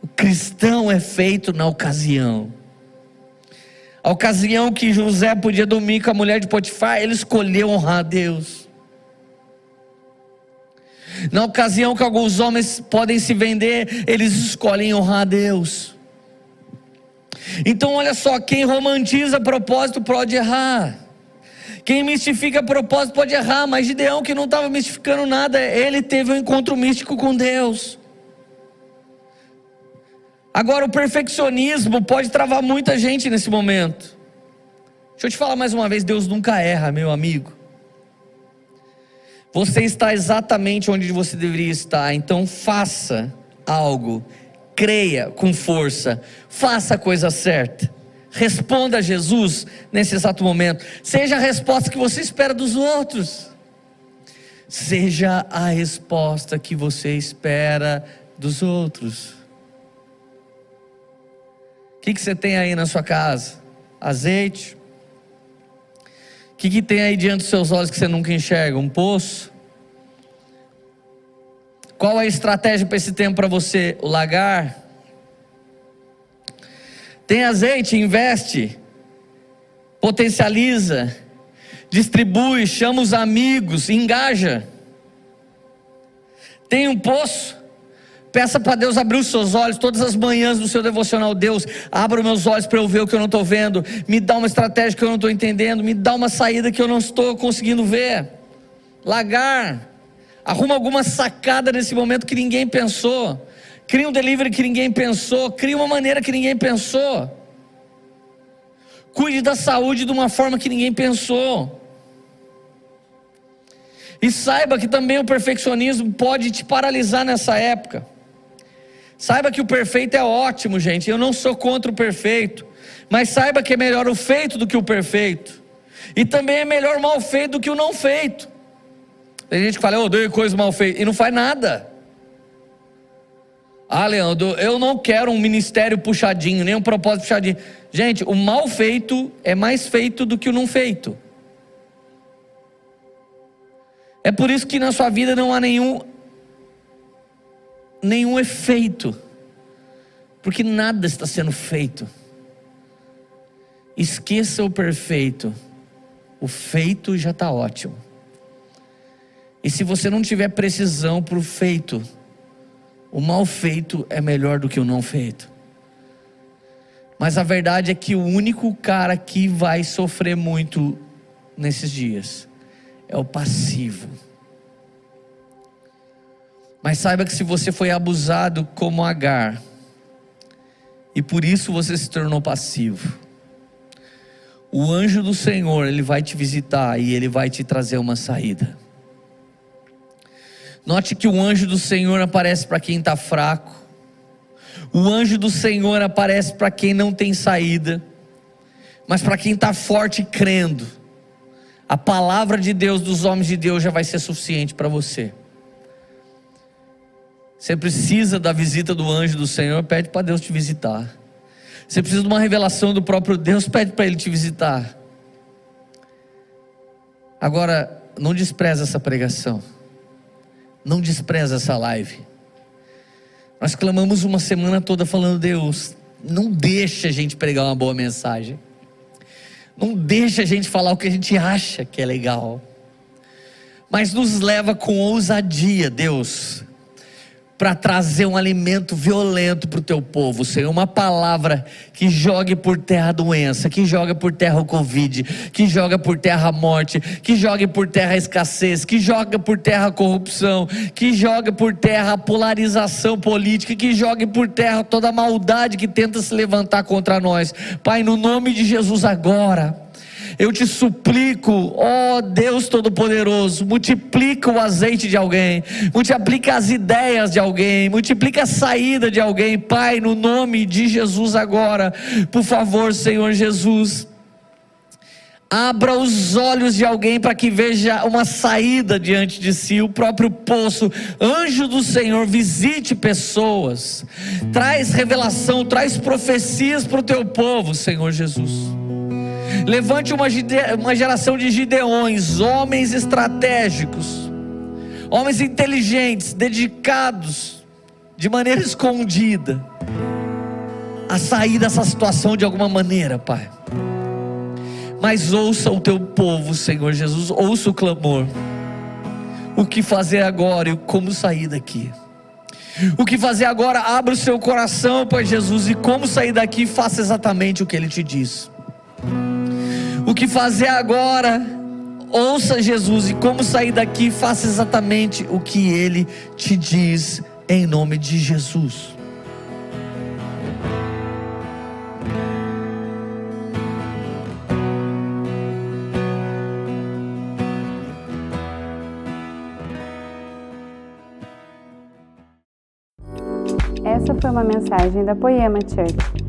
O cristão é feito na ocasião. A ocasião que José podia dormir com a mulher de Potifar, ele escolheu honrar a Deus. Na ocasião que alguns homens podem se vender, eles escolhem honrar a Deus. Então, olha só, quem romantiza propósito pode errar. Quem mistifica propósito pode errar, mas Gideão, que não estava mistificando nada, ele teve um encontro místico com Deus. Agora, o perfeccionismo pode travar muita gente nesse momento. Deixa eu te falar mais uma vez: Deus nunca erra, meu amigo. Você está exatamente onde você deveria estar, então faça algo, creia com força, faça a coisa certa. Responda a Jesus nesse exato momento. Seja a resposta que você espera dos outros. Seja a resposta que você espera dos outros. O que, que você tem aí na sua casa? Azeite? O que, que tem aí diante dos seus olhos que você nunca enxerga? Um poço? Qual a estratégia para esse tempo para você? O lagar? Tem azeite, investe, potencializa, distribui, chama os amigos, engaja. Tem um poço, peça para Deus abrir os seus olhos todas as manhãs no seu devocional. Deus, abra os meus olhos para eu ver o que eu não estou vendo, me dá uma estratégia que eu não estou entendendo, me dá uma saída que eu não estou conseguindo ver. Lagar, arruma alguma sacada nesse momento que ninguém pensou. Cria um delivery que ninguém pensou, cria uma maneira que ninguém pensou. Cuide da saúde de uma forma que ninguém pensou. E saiba que também o perfeccionismo pode te paralisar nessa época. Saiba que o perfeito é ótimo, gente. Eu não sou contra o perfeito. Mas saiba que é melhor o feito do que o perfeito. E também é melhor o mal feito do que o não feito. Tem gente que fala, eu odeio coisa mal feita. E não faz nada. Ah, Leandro, eu não quero um ministério puxadinho, nem um propósito puxadinho. Gente, o mal feito é mais feito do que o não feito. É por isso que na sua vida não há nenhum nenhum efeito. Porque nada está sendo feito. Esqueça o perfeito. O feito já está ótimo. E se você não tiver precisão para o feito, o mal feito é melhor do que o não feito. Mas a verdade é que o único cara que vai sofrer muito nesses dias é o passivo. Mas saiba que se você foi abusado como Agar, e por isso você se tornou passivo, o anjo do Senhor, ele vai te visitar e ele vai te trazer uma saída. Note que o anjo do Senhor aparece para quem está fraco. O anjo do Senhor aparece para quem não tem saída. Mas para quem está forte e crendo, a palavra de Deus, dos homens de Deus, já vai ser suficiente para você. Você precisa da visita do anjo do Senhor, pede para Deus te visitar. Você precisa de uma revelação do próprio Deus, pede para Ele te visitar. Agora, não despreza essa pregação. Não despreza essa live. Nós clamamos uma semana toda falando: Deus, não deixa a gente pregar uma boa mensagem. Não deixa a gente falar o que a gente acha que é legal. Mas nos leva com ousadia, Deus, para trazer um alimento violento para o teu povo, Senhor. Uma palavra que jogue por terra a doença, que joga por terra o Covid, que joga por terra a morte, que jogue por terra a escassez, que joga por terra a corrupção, que joga por terra a polarização política, que jogue por terra toda a maldade que tenta se levantar contra nós. Pai, no nome de Jesus agora eu te suplico, ó Deus Todo-Poderoso, multiplica o azeite de alguém, multiplica as ideias de alguém, multiplica a saída de alguém, Pai, no nome de Jesus agora, por favor, Senhor Jesus. Abra os olhos de alguém para que veja uma saída diante de si, o próprio poço. Anjo do Senhor, visite pessoas, traz revelação, traz profecias para o teu povo, Senhor Jesus. Levante uma, uma geração de gideões, homens estratégicos, homens inteligentes, dedicados, de maneira escondida, a sair dessa situação de alguma maneira, Pai. Mas ouça o teu povo, Senhor Jesus, ouça o clamor. O que fazer agora e como sair daqui. O que fazer agora? Abra o seu coração, Pai Jesus, e como sair daqui, faça exatamente o que Ele te diz o que fazer agora. Ouça Jesus e como sair daqui, faça exatamente o que ele te diz, em nome de Jesus. Essa foi uma mensagem da Poema Church.